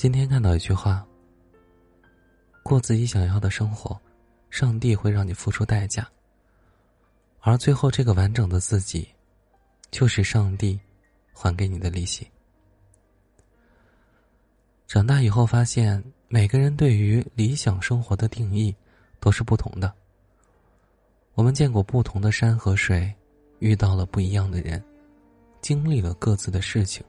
今天看到一句话：过自己想要的生活，上帝会让你付出代价。而最后，这个完整的自己，就是上帝还给你的利息。长大以后发现，每个人对于理想生活的定义都是不同的。我们见过不同的山和水，遇到了不一样的人，经历了各自的事情。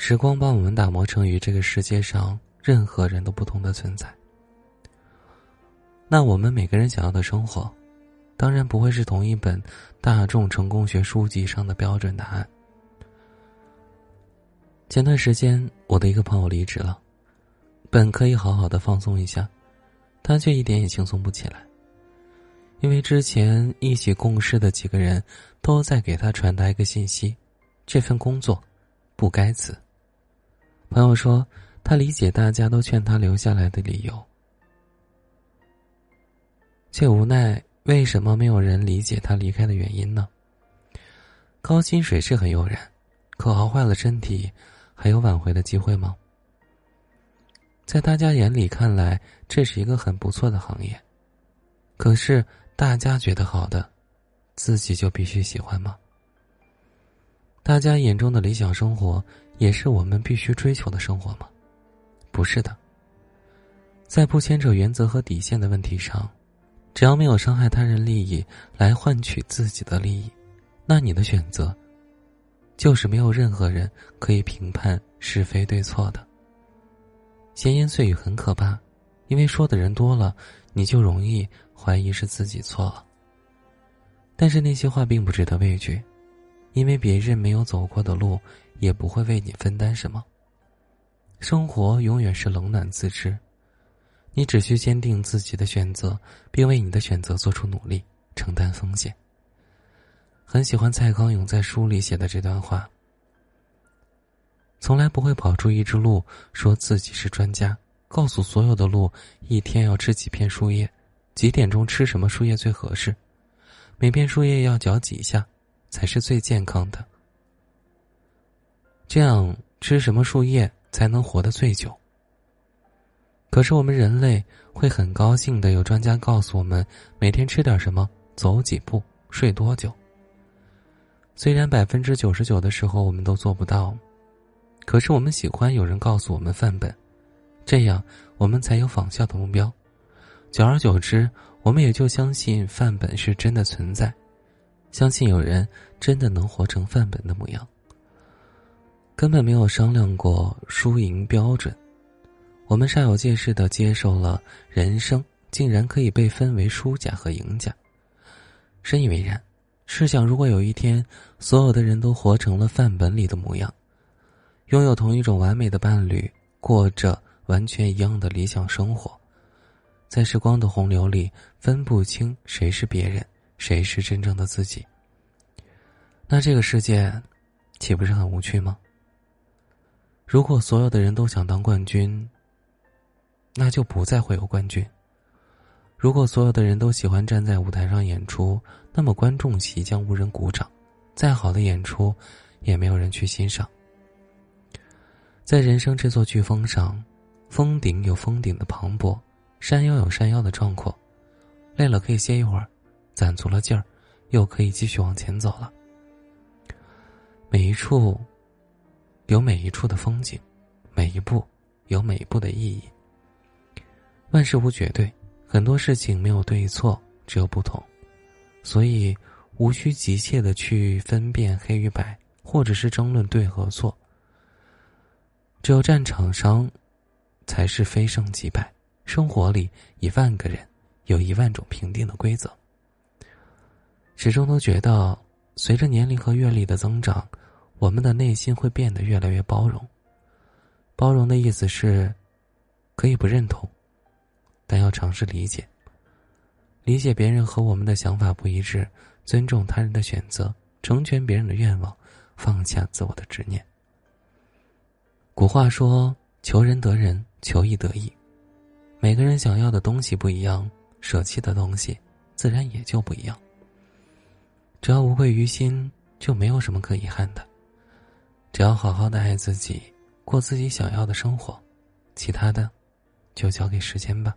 时光把我们打磨成与这个世界上任何人都不同的存在。那我们每个人想要的生活，当然不会是同一本大众成功学书籍上的标准答案。前段时间，我的一个朋友离职了，本可以好好的放松一下，他却一点也轻松不起来。因为之前一起共事的几个人都在给他传达一个信息：这份工作不该辞。朋友说，他理解大家都劝他留下来的理由，却无奈为什么没有人理解他离开的原因呢？高薪水是很诱人，可熬坏了身体，还有挽回的机会吗？在大家眼里看来，这是一个很不错的行业，可是大家觉得好的，自己就必须喜欢吗？大家眼中的理想生活。也是我们必须追求的生活吗？不是的。在不牵扯原则和底线的问题上，只要没有伤害他人利益来换取自己的利益，那你的选择就是没有任何人可以评判是非对错的。闲言碎语很可怕，因为说的人多了，你就容易怀疑是自己错了。但是那些话并不值得畏惧。因为别人没有走过的路，也不会为你分担什么。生活永远是冷暖自知，你只需坚定自己的选择，并为你的选择做出努力，承担风险。很喜欢蔡康永在书里写的这段话：从来不会跑出一只鹿，说自己是专家，告诉所有的鹿一天要吃几片树叶，几点钟吃什么树叶最合适，每片树叶要嚼几下。才是最健康的。这样吃什么树叶才能活得最久？可是我们人类会很高兴的有专家告诉我们每天吃点什么，走几步，睡多久。虽然百分之九十九的时候我们都做不到，可是我们喜欢有人告诉我们范本，这样我们才有仿效的目标。久而久之，我们也就相信范本是真的存在。相信有人真的能活成范本的模样，根本没有商量过输赢标准，我们煞有介事的接受了人生竟然可以被分为输家和赢家，深以为然。试想，如果有一天所有的人都活成了范本里的模样，拥有同一种完美的伴侣，过着完全一样的理想生活，在时光的洪流里分不清谁是别人。谁是真正的自己？那这个世界岂不是很无趣吗？如果所有的人都想当冠军，那就不再会有冠军；如果所有的人都喜欢站在舞台上演出，那么观众席将无人鼓掌，再好的演出也没有人去欣赏。在人生这座巨峰上，峰顶有峰顶的磅礴，山腰有山腰的壮阔，累了可以歇一会儿。攒足了劲儿，又可以继续往前走了。每一处有每一处的风景，每一步有每一步的意义。万事无绝对，很多事情没有对错，只有不同，所以无需急切的去分辨黑与白，或者是争论对和错。只有战场上，才是非胜即败。生活里，一万个人，有一万种评定的规则。始终都觉得，随着年龄和阅历的增长，我们的内心会变得越来越包容。包容的意思是，可以不认同，但要尝试理解。理解别人和我们的想法不一致，尊重他人的选择，成全别人的愿望，放下自我的执念。古话说：“求人得人，求义得义。”每个人想要的东西不一样，舍弃的东西自然也就不一样。只要无愧于心，就没有什么可遗憾的。只要好好的爱自己，过自己想要的生活，其他的就交给时间吧。